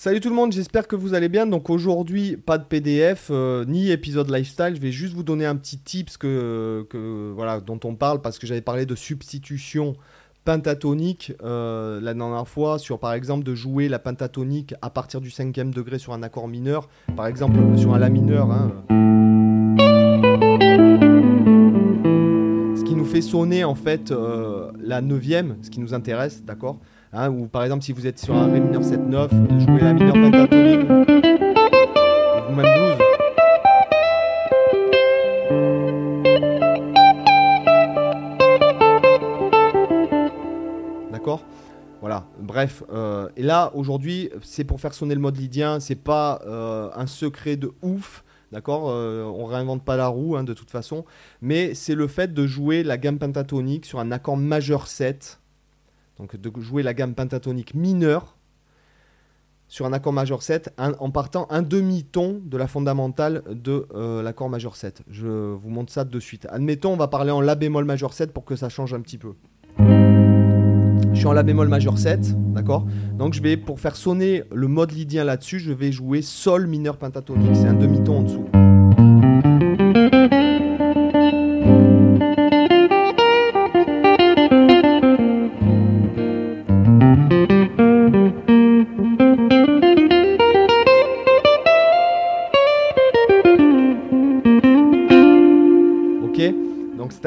Salut tout le monde, j'espère que vous allez bien. Donc aujourd'hui, pas de PDF euh, ni épisode lifestyle. Je vais juste vous donner un petit tips que, voilà dont on parle parce que j'avais parlé de substitution pentatonique euh, la dernière fois sur par exemple de jouer la pentatonique à partir du cinquième degré sur un accord mineur, par exemple sur un la mineur. hein. Ce qui nous fait sonner en fait euh, la neuvième, ce qui nous intéresse, d'accord? Hein, Ou par exemple si vous êtes sur un ré mineur 7-9, de jouer la mineur pentatonique, ou même blues. D'accord? Voilà, bref. euh, et là, aujourd'hui, c'est pour faire sonner le mode lydien. C'est pas euh, un secret de ouf. D'accord? Euh, On réinvente pas la roue, hein, de toute façon. Mais c'est le fait de jouer la gamme pentatonique sur un accord majeur 7. Donc de jouer la gamme pentatonique mineure sur un accord majeur 7 un- en partant un demi-ton de la fondamentale de euh, l'accord majeur 7. Je vous montre ça de suite. Admettons, on va parler en La bémol majeur 7 pour que ça change un petit peu. Je suis en La bémol majeur 7, d'accord? Donc je vais, pour faire sonner le mode lydien là-dessus, je vais jouer Sol mineur pentatonique, c'est un demi-ton en dessous.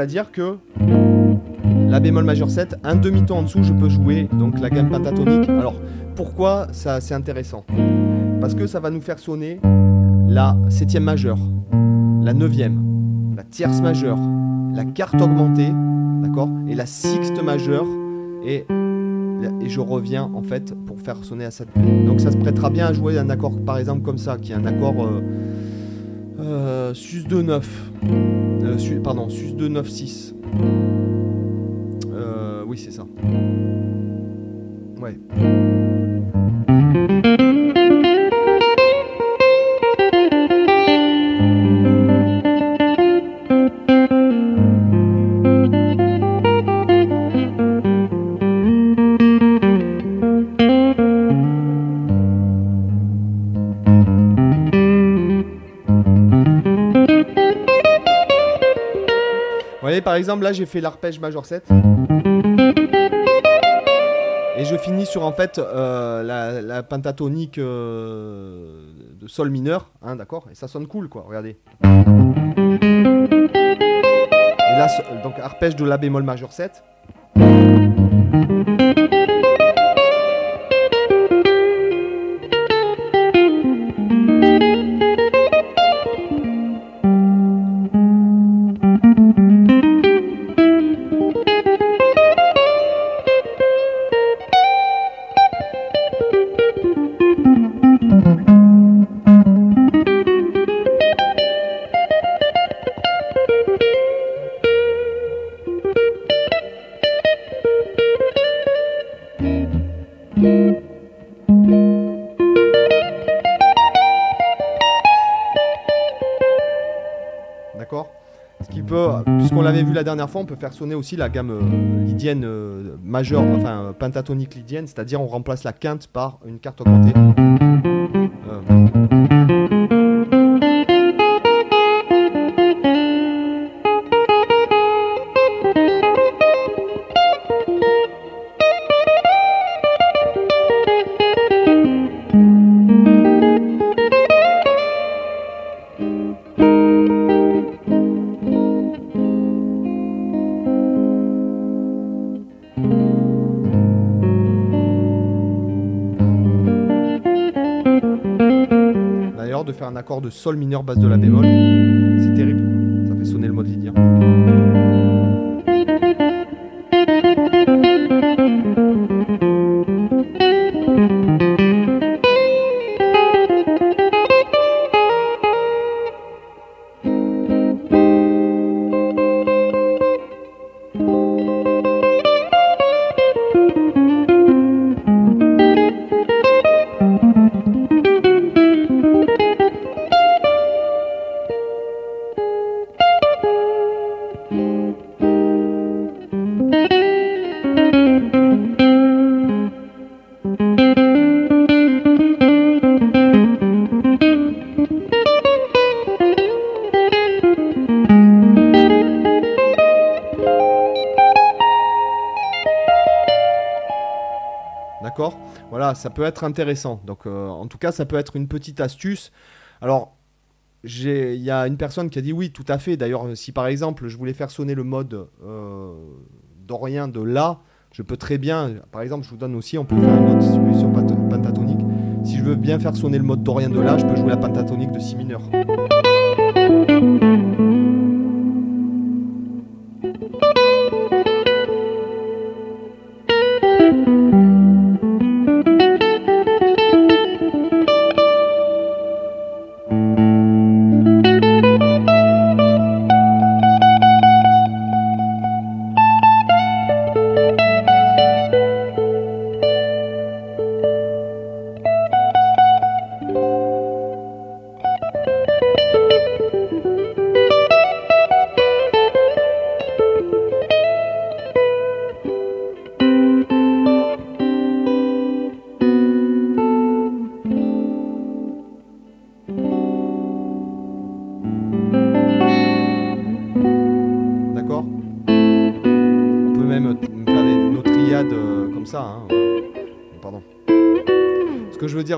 C'est-à-dire que la bémol majeur 7, un demi-ton en dessous, je peux jouer donc la gamme pentatonique. Alors pourquoi ça c'est intéressant? Parce que ça va nous faire sonner la septième majeure, la neuvième, la tierce majeure, la quarte augmentée, d'accord, et la sixte majeure, et, et je reviens en fait pour faire sonner à cette. Donc ça se prêtera bien à jouer un accord par exemple comme ça, qui est un accord euh, euh, sus 2 9, Euh, pardon sus 2 9 6. Euh, oui, c'est ça. Ouais. Voyez, par exemple, là, j'ai fait l'arpège majeur 7. Et je finis sur, en fait, euh, la, pentatonique euh, de sol mineur. Hein, d'accord? Et ça sonne cool, quoi. Regardez. Et là, donc, arpège de la bémol majeur 7. Puisqu'on l'avait vu la dernière fois, on peut faire sonner aussi la gamme euh, lydienne euh, majeure, enfin euh, pentatonique lydienne, c'est-à-dire on remplace la quinte par une carte augmentée. Un accord de sol mineur basse de la bémol, c'est terrible. Voilà, ça peut être intéressant. Donc, euh, en tout cas, ça peut être une petite astuce. Alors, il y a une personne qui a dit oui, tout à fait. D'ailleurs, si par exemple, je voulais faire sonner le mode euh, dorien de La, je peux très bien, par exemple, je vous donne aussi, on peut faire une autre distribution pentatonique. Si je veux bien faire sonner le mode dorien de La, je peux jouer la pentatonique de Si mineur.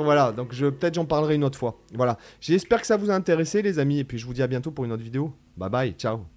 Voilà. Donc je peut-être j'en parlerai une autre fois. Voilà. J'espère que ça vous a intéressé les amis et puis je vous dis à bientôt pour une autre vidéo. Bye bye, ciao.